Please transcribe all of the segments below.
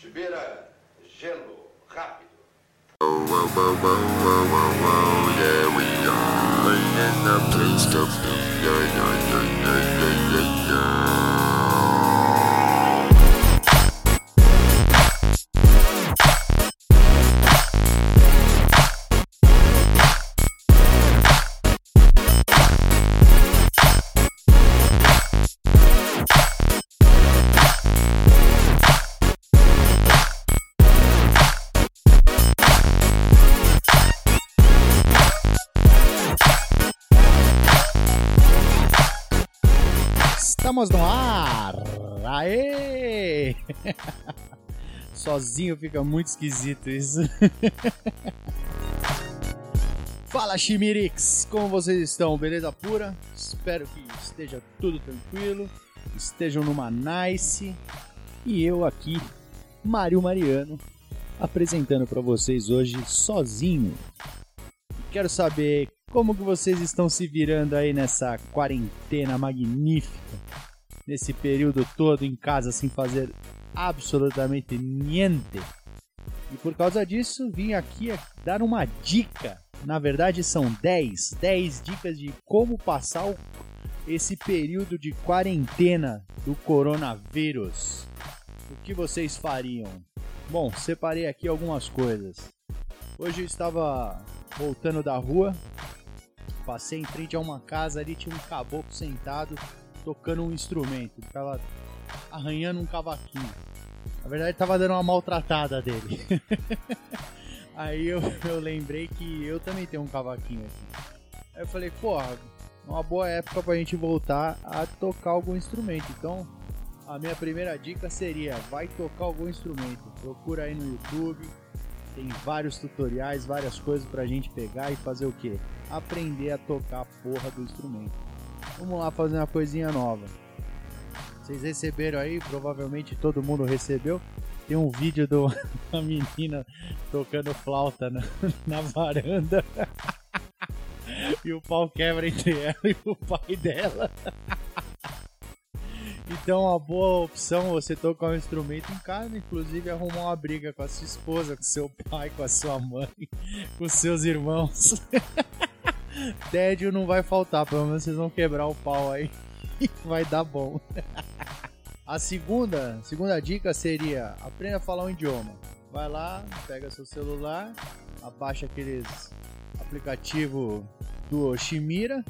Chibira, gelo, rápido. Whoa, whoa, whoa, whoa, whoa, whoa, yeah, we are in the place to be. Yeah, yeah, yeah, yeah, yeah, Estamos no ar! Aê! Sozinho fica muito esquisito isso. Fala Chimirix, como vocês estão? Beleza pura? Espero que esteja tudo tranquilo, estejam numa nice. E eu aqui, Mário Mariano, apresentando para vocês hoje sozinho. Quero saber como que vocês estão se virando aí nessa quarentena magnífica, nesse período todo em casa sem fazer absolutamente niente. E por causa disso, vim aqui dar uma dica. Na verdade, são 10, 10 dicas de como passar esse período de quarentena do coronavírus. O que vocês fariam? Bom, separei aqui algumas coisas. Hoje eu estava voltando da rua, passei em frente a uma casa ali, tinha um caboclo sentado tocando um instrumento, ele tava arranhando um cavaquinho. Na verdade, tava dando uma maltratada dele. Aí eu, eu lembrei que eu também tenho um cavaquinho aqui. Aí eu falei, porra, uma boa época pra gente voltar a tocar algum instrumento. Então, a minha primeira dica seria: vai tocar algum instrumento. Procura aí no YouTube, tem vários tutoriais, várias coisas pra gente pegar e fazer o que? Aprender a tocar a porra do instrumento. Vamos lá fazer uma coisinha nova. Vocês receberam aí, provavelmente todo mundo recebeu. Tem um vídeo de uma menina tocando flauta na, na varanda. e o pau quebra entre ela e o pai dela. Então, uma boa opção você tocar um instrumento em casa, inclusive arrumar uma briga com a sua esposa, com seu pai, com a sua mãe, com seus irmãos. Tédio não vai faltar, pelo menos vocês vão quebrar o pau aí e vai dar bom. A segunda, segunda dica seria aprenda a falar um idioma. Vai lá, pega seu celular, abaixa aqueles aplicativo do Shimira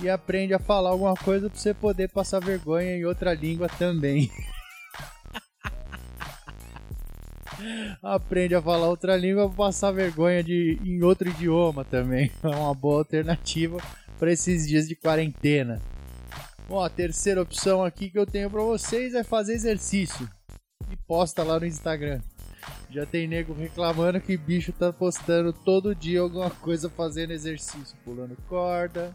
e aprende a falar alguma coisa pra você poder passar vergonha em outra língua também. aprende a falar outra língua pra passar vergonha de, em outro idioma também. É uma boa alternativa para esses dias de quarentena. Bom, a terceira opção aqui que eu tenho pra vocês é fazer exercício. E posta lá no Instagram. Já tem nego reclamando que bicho tá postando todo dia alguma coisa fazendo exercício, pulando corda,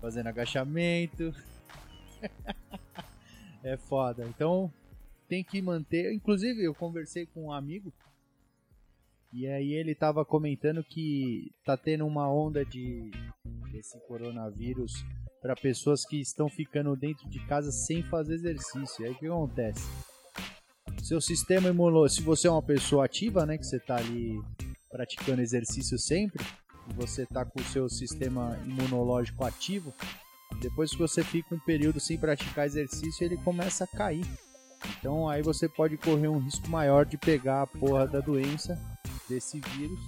fazendo agachamento. é foda. Então tem que manter. Inclusive, eu conversei com um amigo e aí ele tava comentando que tá tendo uma onda de desse coronavírus para pessoas que estão ficando dentro de casa sem fazer exercício. E aí o que acontece? Seu sistema imunológico, se você é uma pessoa ativa, né, que você tá ali praticando exercício sempre, e você tá com o seu sistema imunológico ativo, depois que você fica um período sem praticar exercício, ele começa a cair. Então aí você pode correr um risco maior de pegar a porra da doença desse vírus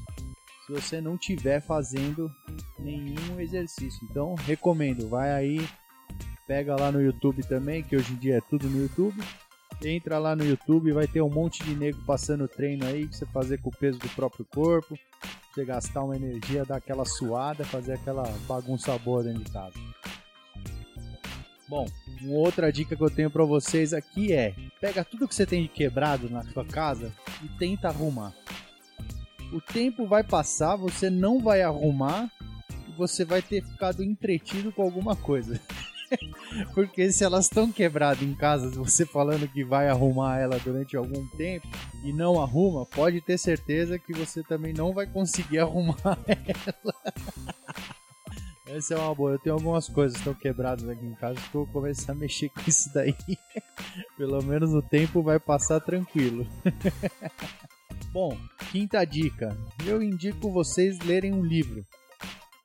se você não tiver fazendo nenhum exercício. Então recomendo, vai aí, pega lá no YouTube também, que hoje em dia é tudo no YouTube. Entra lá no YouTube, vai ter um monte de nego passando treino aí, pra você fazer com o peso do próprio corpo, você gastar uma energia, dar aquela suada, fazer aquela bagunça boa dentro de casa. Bom, uma outra dica que eu tenho pra vocês aqui é: pega tudo que você tem de quebrado na sua casa e tenta arrumar. O tempo vai passar, você não vai arrumar e você vai ter ficado entretido com alguma coisa. Porque se elas estão quebradas em casa, você falando que vai arrumar ela durante algum tempo e não arruma, pode ter certeza que você também não vai conseguir arrumar ela. Essa é uma boa. Eu tenho algumas coisas que estão quebradas aqui em casa que eu vou começar a mexer com isso daí. Pelo menos o tempo vai passar tranquilo. Bom, quinta dica. Eu indico vocês lerem um livro.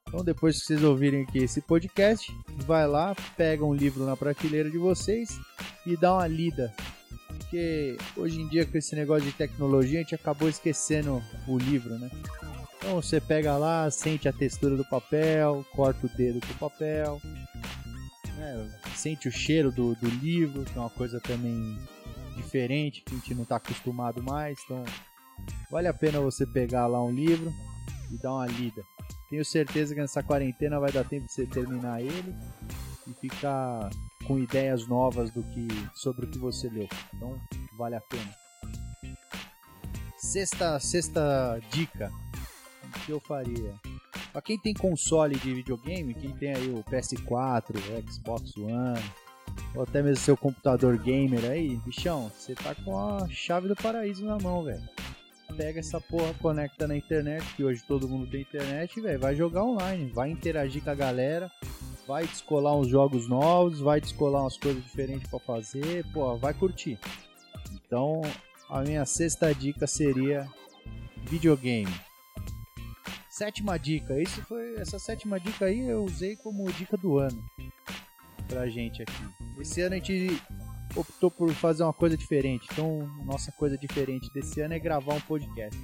Então, depois que vocês ouvirem aqui esse podcast, vai lá, pega um livro na prateleira de vocês e dá uma lida. Porque hoje em dia, com esse negócio de tecnologia, a gente acabou esquecendo o livro, né? Então, você pega lá, sente a textura do papel, corta o dedo com o papel, né? sente o cheiro do, do livro, que é uma coisa também diferente, que a gente não está acostumado mais. Então, vale a pena você pegar lá um livro e dar uma lida. Tenho certeza que nessa quarentena vai dar tempo de você terminar ele e ficar com ideias novas do que sobre o que você leu. Então, vale a pena. Sexta, sexta dica. Que eu faria? Pra quem tem console de videogame, quem tem aí o PS4, o Xbox One, ou até mesmo seu computador gamer aí, bichão, você tá com a chave do paraíso na mão, velho pega essa porra, conecta na internet, que hoje todo mundo tem internet, velho, vai jogar online, vai interagir com a galera, vai descolar uns jogos novos, vai descolar umas coisas diferentes para fazer, pô, vai curtir. Então, a minha sexta dica seria videogame. Sétima dica, isso foi essa sétima dica aí eu usei como dica do ano pra gente aqui. Esse ano a gente optou por fazer uma coisa diferente. Então, nossa coisa diferente desse ano é gravar um podcast.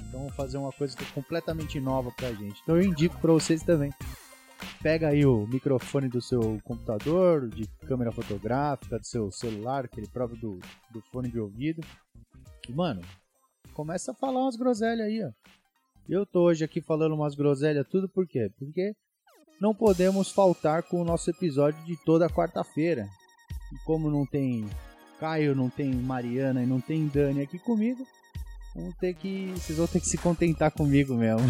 Então, fazer uma coisa é completamente nova pra gente. Então, eu indico para vocês também. Pega aí o microfone do seu computador, de câmera fotográfica, do seu celular, aquele próprio do, do fone de ouvido. E, mano, começa a falar umas groselhas aí, ó. Eu tô hoje aqui falando umas groselhas tudo por quê? Porque não podemos faltar com o nosso episódio de toda quarta-feira. E como não tem Caio, não tem Mariana e não tem Dani aqui comigo, vão ter que. Vocês vão ter que se contentar comigo mesmo.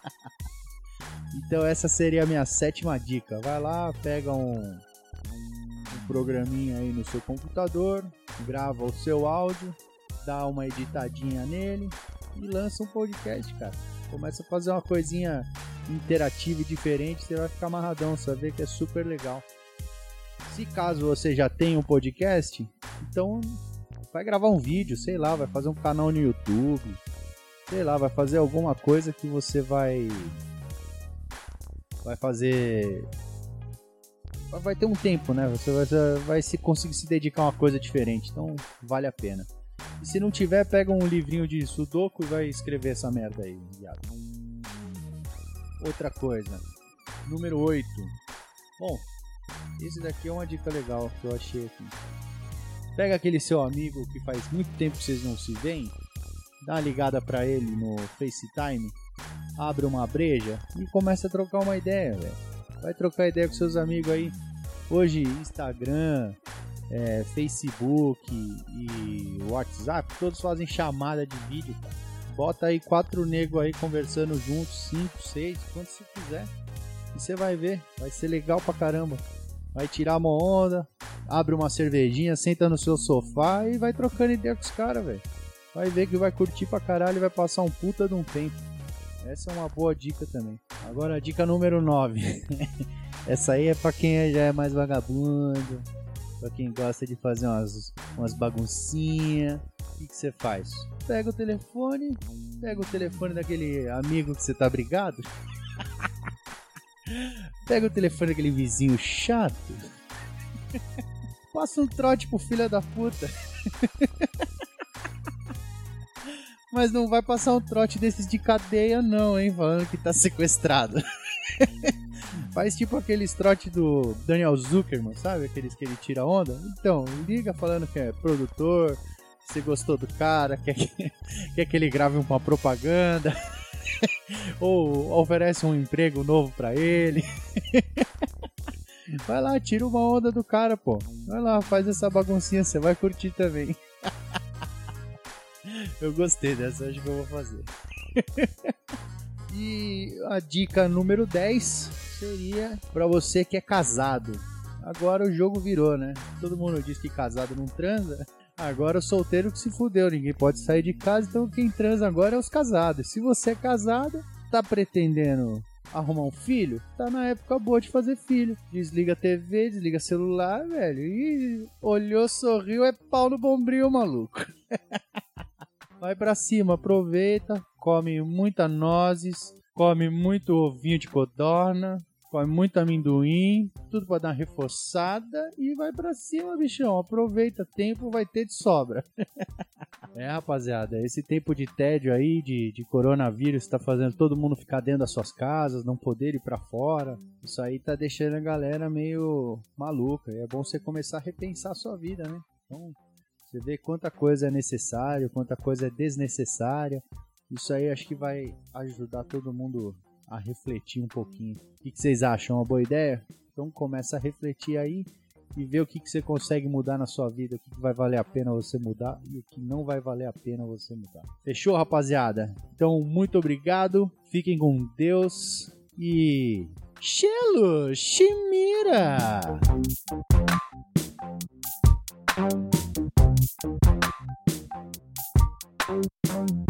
então essa seria a minha sétima dica. Vai lá, pega um, um programinha aí no seu computador, grava o seu áudio, dá uma editadinha nele e lança um podcast, cara. Começa a fazer uma coisinha interativa e diferente, você vai ficar amarradão, você vai ver que é super legal. Se caso você já tem um podcast, então vai gravar um vídeo, sei lá, vai fazer um canal no YouTube, sei lá, vai fazer alguma coisa que você vai vai fazer vai ter um tempo, né? Você vai, vai se conseguir se dedicar a uma coisa diferente, então vale a pena. E se não tiver, pega um livrinho de sudoku e vai escrever essa merda aí, viado. Outra coisa, número 8. Bom, esse daqui é uma dica legal que eu achei aqui. Pega aquele seu amigo que faz muito tempo que vocês não se veem, dá uma ligada para ele no FaceTime, abre uma breja e começa a trocar uma ideia, velho. Vai trocar ideia com seus amigos aí. Hoje, Instagram, é, Facebook e WhatsApp, todos fazem chamada de vídeo, cara. Bota aí quatro negros aí conversando juntos, cinco, seis, quanto você quiser. E você vai ver, vai ser legal pra caramba vai tirar uma onda, abre uma cervejinha, senta no seu sofá e vai trocando ideia com os caras, velho. Vai ver que vai curtir pra caralho e vai passar um puta de um tempo. Essa é uma boa dica também. Agora a dica número 9. Essa aí é pra quem já é mais vagabundo, pra quem gosta de fazer umas, umas baguncinhas. O que você faz? Pega o telefone, pega o telefone daquele amigo que você tá brigado. Pega o telefone daquele vizinho chato. Passa um trote pro filho da puta. Mas não vai passar um trote desses de cadeia, não, hein? Falando que tá sequestrado. Faz tipo aqueles trote do Daniel Zuckerman, sabe? Aqueles que ele tira onda. Então, liga falando que é produtor, você gostou do cara, quer que, quer que ele grave uma propaganda. Ou oferece um emprego novo para ele. Vai lá, tira uma onda do cara, pô. Vai lá, faz essa baguncinha, você vai curtir também. Eu gostei dessa, acho que eu vou fazer. E a dica número 10 seria para você que é casado. Agora o jogo virou, né? Todo mundo diz que casado não transa. Agora o solteiro que se fudeu, ninguém pode sair de casa, então quem transa agora é os casados. Se você é casado, tá pretendendo arrumar um filho, tá na época boa de fazer filho. Desliga a TV, desliga celular, velho. E olhou, sorriu, é pau no bombril, maluco. Vai pra cima, aproveita, come muita nozes, come muito ovinho de codorna, come muito amendoim, tudo pra dar uma reforçada e vai pra cima, bichão. Aproveita, tempo vai ter de sobra. é, rapaziada, esse tempo de tédio aí, de, de coronavírus, tá fazendo todo mundo ficar dentro das suas casas, não poder ir pra fora. Isso aí tá deixando a galera meio maluca. E é bom você começar a repensar a sua vida, né? Então, você vê quanta coisa é necessária, quanta coisa é desnecessária. Isso aí acho que vai ajudar todo mundo a refletir um pouquinho. O que, vocês acham? Uma boa ideia? Então começa a refletir aí e ver o que, você consegue mudar na sua vida, o que, que vai valer a pena você mudar e o que não vai valer a pena você mudar. Fechou, rapaziada? Então, muito obrigado, fiquem com Deus e. Chelo, Chimira! Thank